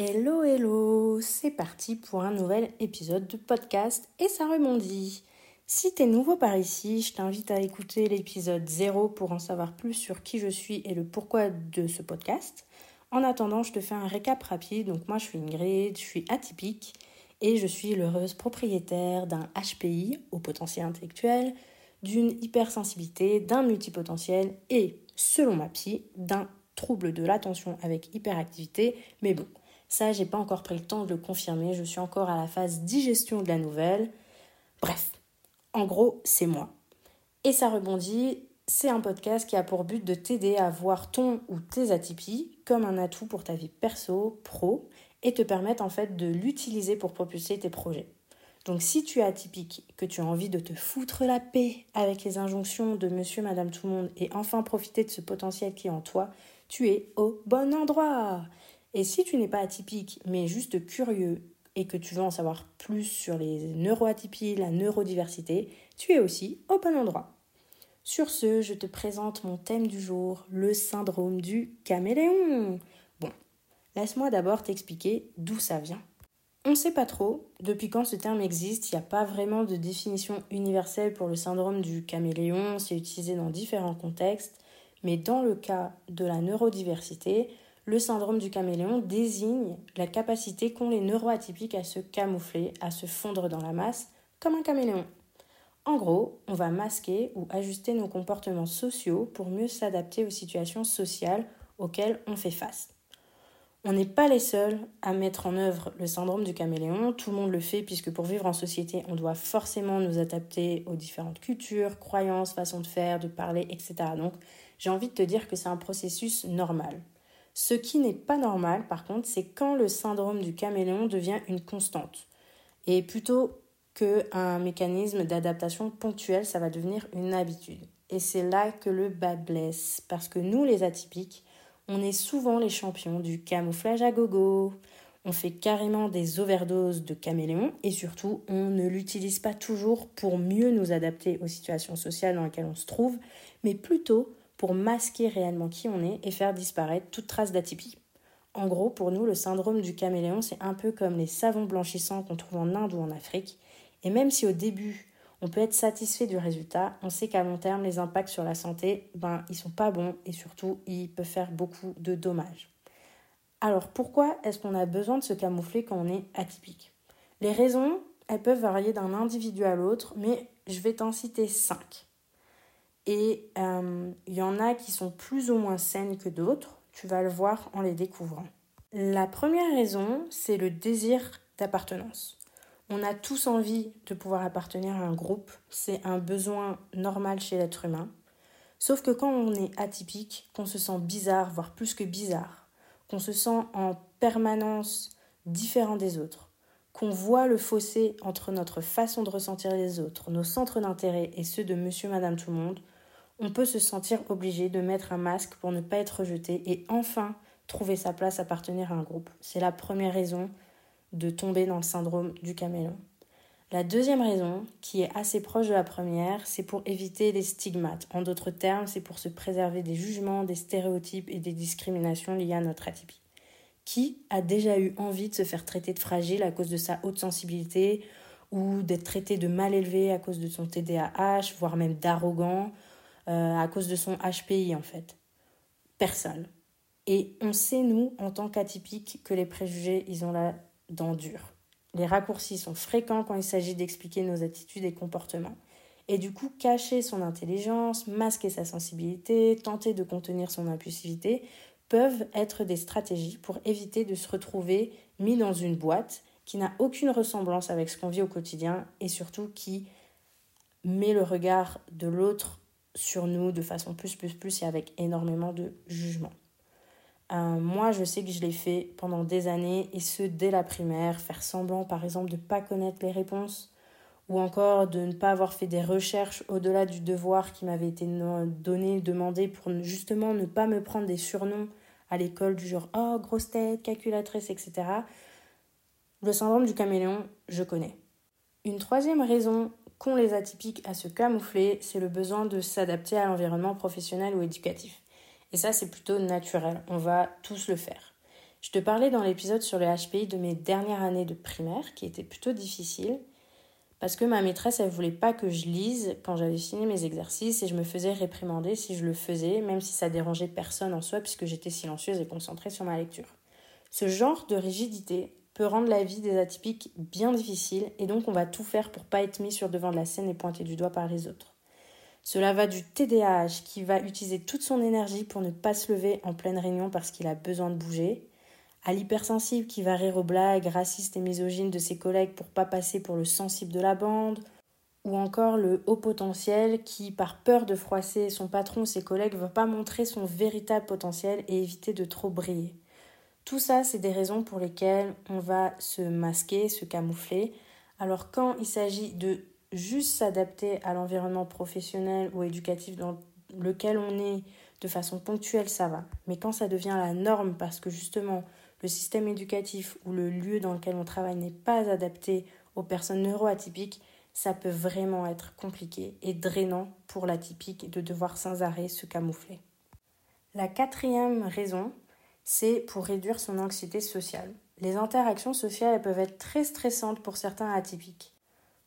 Hello hello, c'est parti pour un nouvel épisode de podcast et ça rebondit. Si tu es nouveau par ici, je t'invite à écouter l'épisode 0 pour en savoir plus sur qui je suis et le pourquoi de ce podcast. En attendant, je te fais un récap rapide. Donc moi, je suis Ingrid, je suis atypique et je suis l'heureuse propriétaire d'un HPI au potentiel intellectuel, d'une hypersensibilité, d'un multipotentiel et, selon ma psy, d'un trouble de l'attention avec hyperactivité. Mais bon, ça, j'ai pas encore pris le temps de le confirmer. Je suis encore à la phase digestion de la nouvelle. Bref, en gros, c'est moi. Et ça rebondit, c'est un podcast qui a pour but de t'aider à voir ton ou tes atypies comme un atout pour ta vie perso, pro, et te permettre en fait de l'utiliser pour propulser tes projets. Donc si tu es atypique, que tu as envie de te foutre la paix avec les injonctions de monsieur, madame, tout le monde et enfin profiter de ce potentiel qui est en toi, tu es au bon endroit. Et si tu n'es pas atypique, mais juste curieux et que tu veux en savoir plus sur les neuroatypies, la neurodiversité, tu es aussi au bon endroit. Sur ce, je te présente mon thème du jour, le syndrome du caméléon. Bon, laisse-moi d'abord t'expliquer d'où ça vient. On ne sait pas trop depuis quand ce terme existe, il n'y a pas vraiment de définition universelle pour le syndrome du caméléon, c'est utilisé dans différents contextes, mais dans le cas de la neurodiversité, le syndrome du caméléon désigne la capacité qu'ont les neuroatypiques à se camoufler, à se fondre dans la masse, comme un caméléon. En gros, on va masquer ou ajuster nos comportements sociaux pour mieux s'adapter aux situations sociales auxquelles on fait face. On n'est pas les seuls à mettre en œuvre le syndrome du caméléon, tout le monde le fait puisque pour vivre en société, on doit forcément nous adapter aux différentes cultures, croyances, façons de faire, de parler, etc. Donc j'ai envie de te dire que c'est un processus normal. Ce qui n'est pas normal, par contre, c'est quand le syndrome du caméléon devient une constante. Et plutôt qu'un mécanisme d'adaptation ponctuel, ça va devenir une habitude. Et c'est là que le bas blesse, parce que nous, les atypiques, on est souvent les champions du camouflage à gogo. On fait carrément des overdoses de caméléon et surtout, on ne l'utilise pas toujours pour mieux nous adapter aux situations sociales dans lesquelles on se trouve, mais plutôt pour masquer réellement qui on est et faire disparaître toute trace d'atypie. En gros, pour nous, le syndrome du caméléon, c'est un peu comme les savons blanchissants qu'on trouve en Inde ou en Afrique. Et même si au début, on peut être satisfait du résultat, on sait qu'à long terme, les impacts sur la santé, ben, ils sont pas bons et surtout, ils peuvent faire beaucoup de dommages. Alors, pourquoi est-ce qu'on a besoin de se camoufler quand on est atypique? Les raisons, elles peuvent varier d'un individu à l'autre, mais je vais t'en citer cinq. Et il euh, y en a qui sont plus ou moins saines que d'autres. Tu vas le voir en les découvrant. La première raison, c'est le désir d'appartenance. On a tous envie de pouvoir appartenir à un groupe. C'est un besoin normal chez l'être humain. Sauf que quand on est atypique, qu'on se sent bizarre, voire plus que bizarre, qu'on se sent en permanence différent des autres, qu'on voit le fossé entre notre façon de ressentir les autres, nos centres d'intérêt et ceux de monsieur, madame, tout le monde, on peut se sentir obligé de mettre un masque pour ne pas être rejeté et enfin trouver sa place, appartenir à un groupe. C'est la première raison de tomber dans le syndrome du caméléon. La deuxième raison, qui est assez proche de la première, c'est pour éviter les stigmates. En d'autres termes, c'est pour se préserver des jugements, des stéréotypes et des discriminations liées à notre atypie. Qui a déjà eu envie de se faire traiter de fragile à cause de sa haute sensibilité ou d'être traité de mal élevé à cause de son TDAH, voire même d'arrogant euh, à cause de son HPI en fait Personne. Et on sait, nous, en tant qu'atypiques, que les préjugés, ils ont la dent dure. Les raccourcis sont fréquents quand il s'agit d'expliquer nos attitudes et comportements. Et du coup, cacher son intelligence, masquer sa sensibilité, tenter de contenir son impulsivité peuvent être des stratégies pour éviter de se retrouver mis dans une boîte qui n'a aucune ressemblance avec ce qu'on vit au quotidien et surtout qui met le regard de l'autre sur nous de façon plus, plus, plus et avec énormément de jugement. Euh, moi, je sais que je l'ai fait pendant des années et ce dès la primaire, faire semblant par exemple de ne pas connaître les réponses ou encore de ne pas avoir fait des recherches au-delà du devoir qui m'avait été donné, demandé pour justement ne pas me prendre des surnoms à l'école du genre oh grosse tête, calculatrice, etc. Le syndrome du caméléon, je connais. Une troisième raison qu'ont les atypiques à se camoufler, c'est le besoin de s'adapter à l'environnement professionnel ou éducatif. Et ça, c'est plutôt naturel, on va tous le faire. Je te parlais dans l'épisode sur le HPI de mes dernières années de primaire, qui étaient plutôt difficiles, parce que ma maîtresse, elle voulait pas que je lise quand j'avais fini mes exercices et je me faisais réprimander si je le faisais, même si ça dérangeait personne en soi, puisque j'étais silencieuse et concentrée sur ma lecture. Ce genre de rigidité peut rendre la vie des atypiques bien difficile et donc on va tout faire pour pas être mis sur devant de la scène et pointer du doigt par les autres. Cela va du TDAH qui va utiliser toute son énergie pour ne pas se lever en pleine réunion parce qu'il a besoin de bouger, à l'hypersensible qui va rire aux blagues racistes et misogynes de ses collègues pour pas passer pour le sensible de la bande, ou encore le haut potentiel qui, par peur de froisser son patron ou ses collègues, ne va pas montrer son véritable potentiel et éviter de trop briller. Tout ça, c'est des raisons pour lesquelles on va se masquer, se camoufler. Alors quand il s'agit de juste s'adapter à l'environnement professionnel ou éducatif dans lequel on est de façon ponctuelle, ça va. Mais quand ça devient la norme parce que justement le système éducatif ou le lieu dans lequel on travaille n'est pas adapté aux personnes neuroatypiques, ça peut vraiment être compliqué et drainant pour l'atypique de devoir sans arrêt se camoufler. La quatrième raison, c'est pour réduire son anxiété sociale. Les interactions sociales peuvent être très stressantes pour certains atypiques.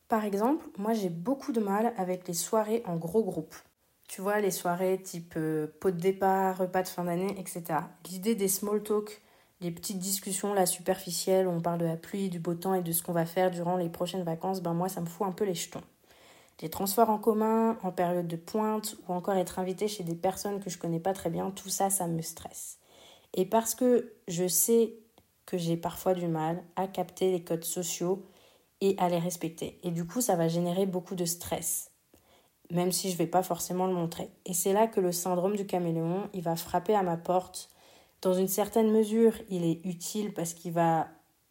Par exemple, moi j'ai beaucoup de mal avec les soirées en gros groupe. Tu vois, les soirées type euh, pot de départ, repas de fin d'année, etc. L'idée des small talk les petites discussions là superficielles où on parle de la pluie, du beau temps et de ce qu'on va faire durant les prochaines vacances, ben moi ça me fout un peu les jetons. Les transports en commun, en période de pointe ou encore être invité chez des personnes que je connais pas très bien, tout ça ça me stresse. Et parce que je sais que j'ai parfois du mal à capter les codes sociaux et à les respecter. Et du coup, ça va générer beaucoup de stress, même si je ne vais pas forcément le montrer. Et c'est là que le syndrome du caméléon, il va frapper à ma porte dans une certaine mesure, il est utile parce qu'il va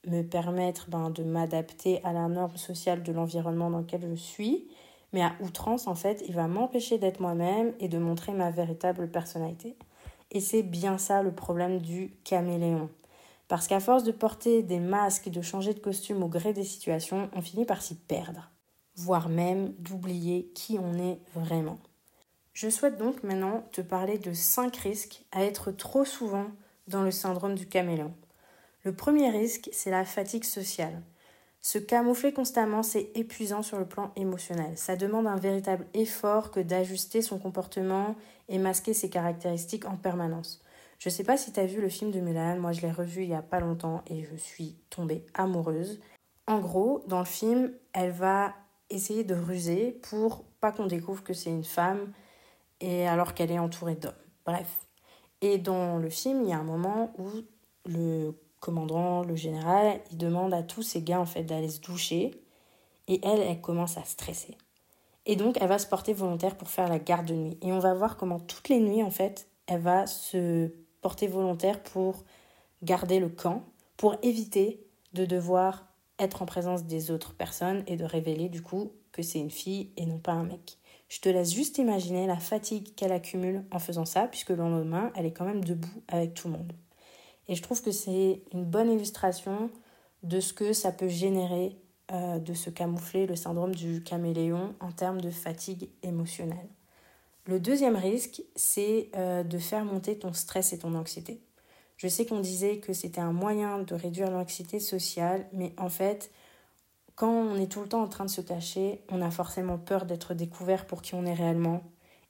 me permettre ben, de m'adapter à la norme sociale de l'environnement dans lequel je suis. Mais à outrance, en fait, il va m'empêcher d'être moi-même et de montrer ma véritable personnalité. Et c'est bien ça le problème du caméléon. Parce qu'à force de porter des masques et de changer de costume au gré des situations, on finit par s'y perdre, voire même d'oublier qui on est vraiment. Je souhaite donc maintenant te parler de 5 risques à être trop souvent dans le syndrome du caméléon. Le premier risque, c'est la fatigue sociale. Se camoufler constamment, c'est épuisant sur le plan émotionnel. Ça demande un véritable effort que d'ajuster son comportement et masquer ses caractéristiques en permanence. Je ne sais pas si tu as vu le film de Mulan, moi je l'ai revu il y a pas longtemps et je suis tombée amoureuse. En gros, dans le film, elle va essayer de ruser pour pas qu'on découvre que c'est une femme et alors qu'elle est entourée d'hommes. Bref. Et dans le film, il y a un moment où le commandant, le général, il demande à tous ses gars en fait d'aller se doucher et elle, elle commence à stresser. Et donc, elle va se porter volontaire pour faire la garde de nuit. Et on va voir comment toutes les nuits, en fait, elle va se porter volontaire pour garder le camp, pour éviter de devoir être en présence des autres personnes et de révéler du coup que c'est une fille et non pas un mec. Je te laisse juste imaginer la fatigue qu'elle accumule en faisant ça, puisque le lendemain, elle est quand même debout avec tout le monde. Et je trouve que c'est une bonne illustration de ce que ça peut générer euh, de se camoufler le syndrome du caméléon en termes de fatigue émotionnelle. Le deuxième risque, c'est euh, de faire monter ton stress et ton anxiété. Je sais qu'on disait que c'était un moyen de réduire l'anxiété sociale, mais en fait, quand on est tout le temps en train de se cacher, on a forcément peur d'être découvert pour qui on est réellement,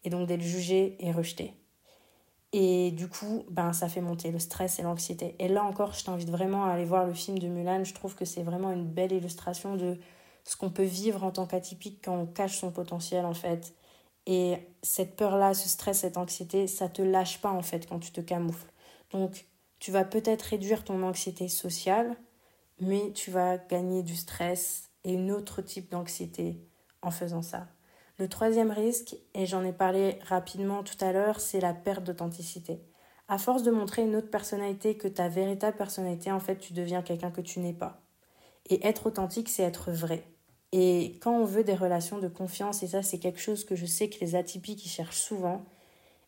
et donc d'être jugé et rejeté. Et du coup, ben, ça fait monter le stress et l'anxiété. Et là encore, je t'invite vraiment à aller voir le film de Mulan. Je trouve que c'est vraiment une belle illustration de ce qu'on peut vivre en tant qu'atypique quand on cache son potentiel, en fait. Et cette peur-là, ce stress, cette anxiété, ça te lâche pas, en fait, quand tu te camoufles. Donc, tu vas peut-être réduire ton anxiété sociale, mais tu vas gagner du stress et une autre type d'anxiété en faisant ça. Le troisième risque, et j'en ai parlé rapidement tout à l'heure, c'est la perte d'authenticité. À force de montrer une autre personnalité que ta véritable personnalité, en fait, tu deviens quelqu'un que tu n'es pas. Et être authentique, c'est être vrai. Et quand on veut des relations de confiance, et ça c'est quelque chose que je sais que les atypiques y cherchent souvent,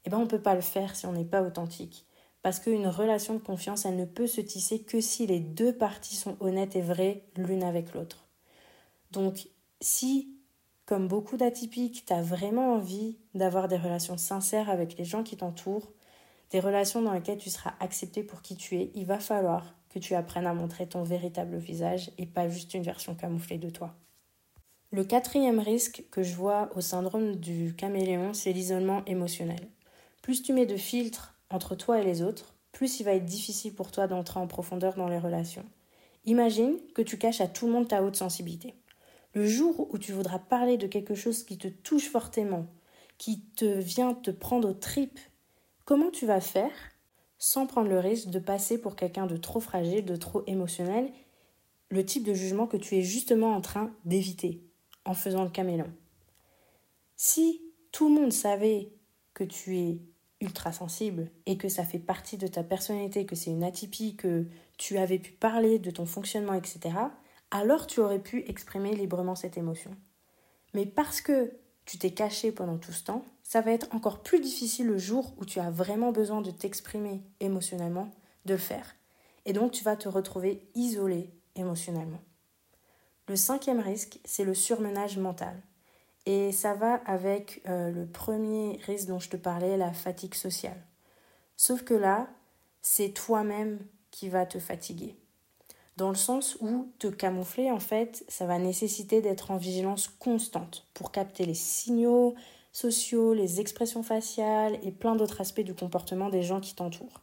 eh ben on ne peut pas le faire si on n'est pas authentique. Parce qu'une relation de confiance, elle ne peut se tisser que si les deux parties sont honnêtes et vraies l'une avec l'autre. Donc si comme beaucoup d'atypiques, tu as vraiment envie d'avoir des relations sincères avec les gens qui t'entourent, des relations dans lesquelles tu seras accepté pour qui tu es, il va falloir que tu apprennes à montrer ton véritable visage et pas juste une version camouflée de toi. Le quatrième risque que je vois au syndrome du caméléon, c'est l'isolement émotionnel. Plus tu mets de filtres entre toi et les autres, plus il va être difficile pour toi d'entrer en profondeur dans les relations. Imagine que tu caches à tout le monde ta haute sensibilité. Le jour où tu voudras parler de quelque chose qui te touche fortement, qui te vient te prendre aux tripes, comment tu vas faire sans prendre le risque de passer pour quelqu'un de trop fragile, de trop émotionnel, le type de jugement que tu es justement en train d'éviter en faisant le caméléon? Si tout le monde savait que tu es ultra sensible et que ça fait partie de ta personnalité, que c'est une atypie, que tu avais pu parler de ton fonctionnement, etc., alors tu aurais pu exprimer librement cette émotion. Mais parce que tu t'es caché pendant tout ce temps, ça va être encore plus difficile le jour où tu as vraiment besoin de t'exprimer émotionnellement, de le faire. Et donc tu vas te retrouver isolé émotionnellement. Le cinquième risque, c'est le surmenage mental. Et ça va avec euh, le premier risque dont je te parlais, la fatigue sociale. Sauf que là, c'est toi-même qui va te fatiguer dans le sens où te camoufler, en fait, ça va nécessiter d'être en vigilance constante pour capter les signaux sociaux, les expressions faciales et plein d'autres aspects du comportement des gens qui t'entourent.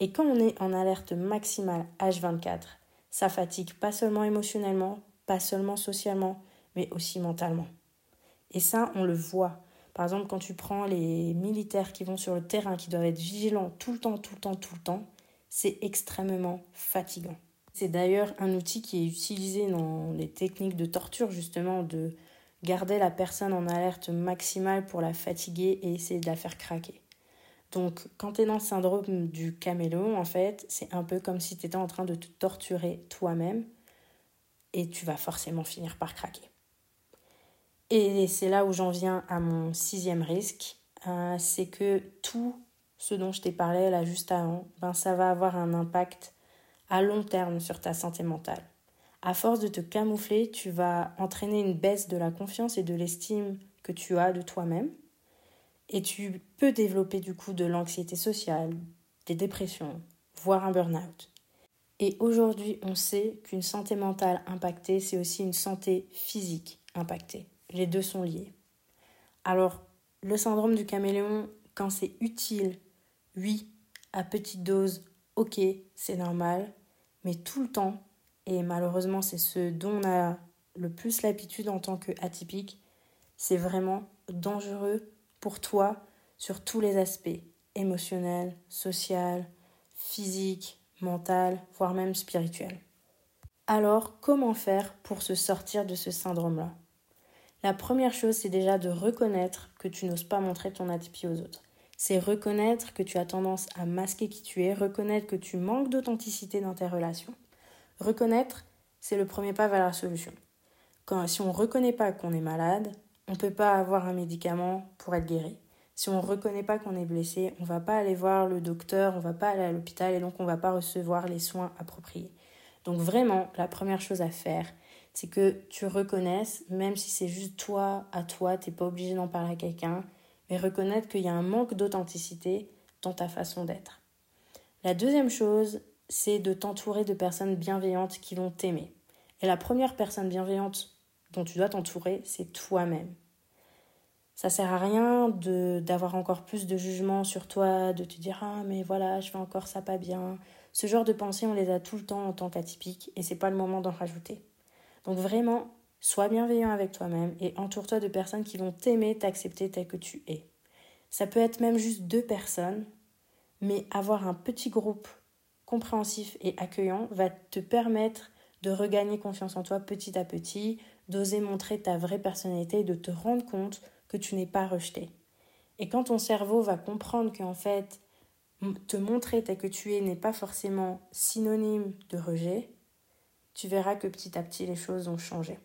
Et quand on est en alerte maximale H24, ça fatigue pas seulement émotionnellement, pas seulement socialement, mais aussi mentalement. Et ça, on le voit. Par exemple, quand tu prends les militaires qui vont sur le terrain, qui doivent être vigilants tout le temps, tout le temps, tout le temps, c'est extrêmement fatigant. C'est d'ailleurs un outil qui est utilisé dans les techniques de torture, justement, de garder la personne en alerte maximale pour la fatiguer et essayer de la faire craquer. Donc, quand tu es dans le syndrome du caméléon, en fait, c'est un peu comme si tu étais en train de te torturer toi-même et tu vas forcément finir par craquer. Et c'est là où j'en viens à mon sixième risque, euh, c'est que tout ce dont je t'ai parlé là juste avant, ben, ça va avoir un impact à long terme sur ta santé mentale. À force de te camoufler, tu vas entraîner une baisse de la confiance et de l'estime que tu as de toi-même. Et tu peux développer du coup de l'anxiété sociale, des dépressions, voire un burn-out. Et aujourd'hui, on sait qu'une santé mentale impactée, c'est aussi une santé physique impactée. Les deux sont liés. Alors, le syndrome du caméléon, quand c'est utile, oui, à petite dose, ok, c'est normal, mais tout le temps, et malheureusement c'est ce dont on a le plus l'habitude en tant qu'atypique, c'est vraiment dangereux pour toi sur tous les aspects, émotionnels, social, physique, mental, voire même spirituel. Alors, comment faire pour se sortir de ce syndrome-là? La première chose, c'est déjà de reconnaître que tu n'oses pas montrer ton atypie aux autres c'est reconnaître que tu as tendance à masquer qui tu es, reconnaître que tu manques d'authenticité dans tes relations. Reconnaître, c'est le premier pas vers la solution. Quand, si on ne reconnaît pas qu'on est malade, on ne peut pas avoir un médicament pour être guéri. Si on ne reconnaît pas qu'on est blessé, on ne va pas aller voir le docteur, on ne va pas aller à l'hôpital et donc on ne va pas recevoir les soins appropriés. Donc vraiment, la première chose à faire, c'est que tu reconnaisses, même si c'est juste toi à toi, tu n'es pas obligé d'en parler à quelqu'un, mais reconnaître qu'il y a un manque d'authenticité dans ta façon d'être. La deuxième chose, c'est de t'entourer de personnes bienveillantes qui vont t'aimer. Et la première personne bienveillante dont tu dois t'entourer, c'est toi-même. Ça sert à rien d'avoir encore plus de jugement sur toi, de te dire ah mais voilà, je fais encore ça pas bien. Ce genre de pensées, on les a tout le temps en tant qu'atypique et c'est pas le moment d'en rajouter. Donc vraiment, sois bienveillant avec toi-même et entoure-toi de personnes qui vont t'aimer, t'accepter tel que tu es. Ça peut être même juste deux personnes, mais avoir un petit groupe compréhensif et accueillant va te permettre de regagner confiance en toi petit à petit, d'oser montrer ta vraie personnalité et de te rendre compte que tu n'es pas rejeté. Et quand ton cerveau va comprendre qu'en fait, te montrer tel que tu es n'est pas forcément synonyme de rejet, tu verras que petit à petit les choses ont changé.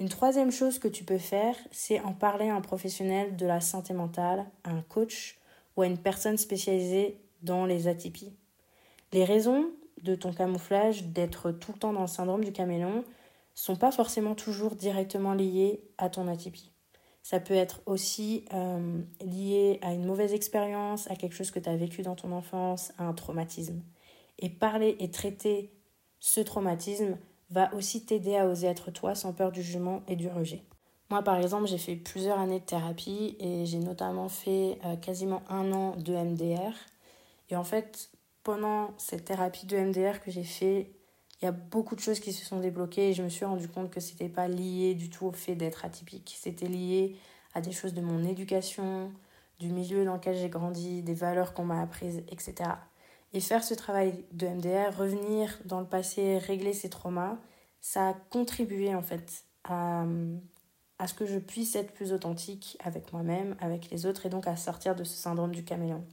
Une troisième chose que tu peux faire, c'est en parler à un professionnel de la santé mentale, à un coach ou à une personne spécialisée dans les atypies. Les raisons de ton camouflage, d'être tout le temps dans le syndrome du caméléon, sont pas forcément toujours directement liées à ton atypie. Ça peut être aussi euh, lié à une mauvaise expérience, à quelque chose que tu as vécu dans ton enfance, à un traumatisme. Et parler et traiter ce traumatisme va aussi t'aider à oser être toi sans peur du jugement et du rejet. Moi, par exemple, j'ai fait plusieurs années de thérapie et j'ai notamment fait euh, quasiment un an de MDR. Et en fait, pendant cette thérapie de MDR que j'ai fait, il y a beaucoup de choses qui se sont débloquées et je me suis rendu compte que c'était pas lié du tout au fait d'être atypique. C'était lié à des choses de mon éducation, du milieu dans lequel j'ai grandi, des valeurs qu'on m'a apprises, etc. Et faire ce travail de MDR, revenir dans le passé, régler ces traumas, ça a contribué en fait à, à ce que je puisse être plus authentique avec moi-même, avec les autres et donc à sortir de ce syndrome du caméléon.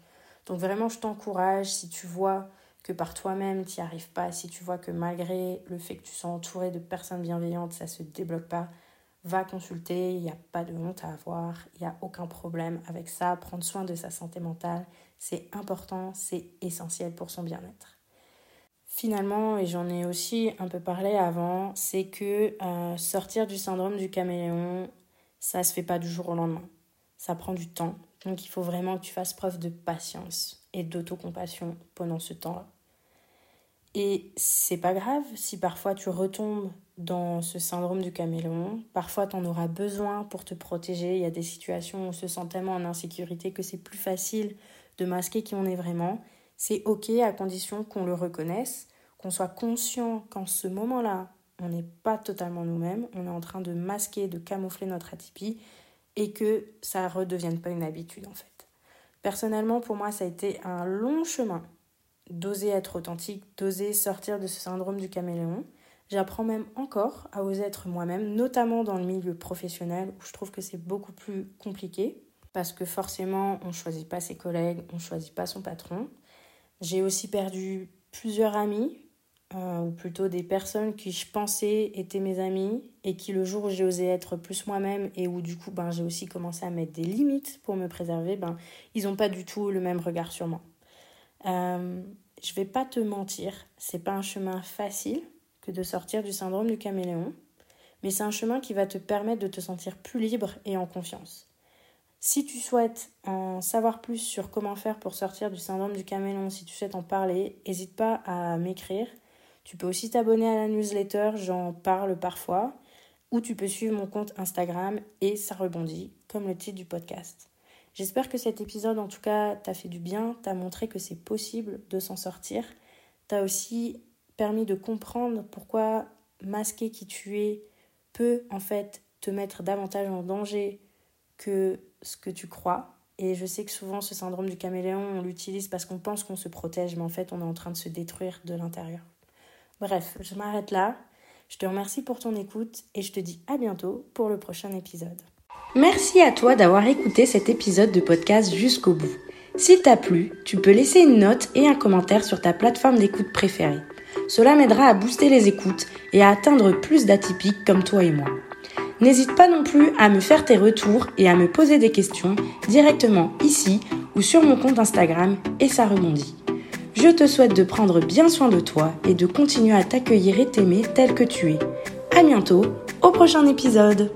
Donc vraiment, je t'encourage, si tu vois que par toi-même, tu n'y arrives pas, si tu vois que malgré le fait que tu sois entouré de personnes bienveillantes, ça ne se débloque pas, va consulter, il n'y a pas de honte à avoir, il n'y a aucun problème avec ça. Prendre soin de sa santé mentale, c'est important, c'est essentiel pour son bien-être. Finalement, et j'en ai aussi un peu parlé avant, c'est que euh, sortir du syndrome du caméléon, ça ne se fait pas du jour au lendemain. Ça prend du temps, donc il faut vraiment que tu fasses preuve de patience et d'autocompassion pendant ce temps-là. Et c'est pas grave si parfois tu retombes dans ce syndrome du caméléon. Parfois tu en auras besoin pour te protéger. Il y a des situations où on se sent tellement en insécurité que c'est plus facile de masquer qui on est vraiment. C'est ok à condition qu'on le reconnaisse, qu'on soit conscient qu'en ce moment-là, on n'est pas totalement nous-mêmes, on est en train de masquer, de camoufler notre atypie et que ça ne redevienne pas une habitude en fait. Personnellement, pour moi, ça a été un long chemin d'oser être authentique, d'oser sortir de ce syndrome du caméléon. J'apprends même encore à oser être moi-même, notamment dans le milieu professionnel où je trouve que c'est beaucoup plus compliqué parce que forcément, on ne choisit pas ses collègues, on ne choisit pas son patron. J'ai aussi perdu plusieurs amis euh, ou plutôt des personnes qui je pensais étaient mes amis et qui le jour où j'ai osé être plus moi-même et où du coup ben, j'ai aussi commencé à mettre des limites pour me préserver, ben, ils n'ont pas du tout le même regard sur moi. Euh, je vais pas te mentir, c'est pas un chemin facile que de sortir du syndrome du caméléon, mais c'est un chemin qui va te permettre de te sentir plus libre et en confiance. Si tu souhaites en savoir plus sur comment faire pour sortir du syndrome du caméléon, si tu souhaites en parler, n'hésite pas à m'écrire tu peux aussi t'abonner à la newsletter, j'en parle parfois, ou tu peux suivre mon compte Instagram et ça rebondit, comme le titre du podcast. J'espère que cet épisode, en tout cas, t'a fait du bien, t'a montré que c'est possible de s'en sortir, t'a aussi permis de comprendre pourquoi masquer qui tu es peut en fait te mettre davantage en danger que ce que tu crois. Et je sais que souvent ce syndrome du caméléon, on l'utilise parce qu'on pense qu'on se protège, mais en fait on est en train de se détruire de l'intérieur. Bref, je m'arrête là. Je te remercie pour ton écoute et je te dis à bientôt pour le prochain épisode. Merci à toi d'avoir écouté cet épisode de podcast jusqu'au bout. S'il t'a plu, tu peux laisser une note et un commentaire sur ta plateforme d'écoute préférée. Cela m'aidera à booster les écoutes et à atteindre plus d'atypiques comme toi et moi. N'hésite pas non plus à me faire tes retours et à me poser des questions directement ici ou sur mon compte Instagram et ça rebondit. Je te souhaite de prendre bien soin de toi et de continuer à t'accueillir et t'aimer tel que tu es. À bientôt, au prochain épisode!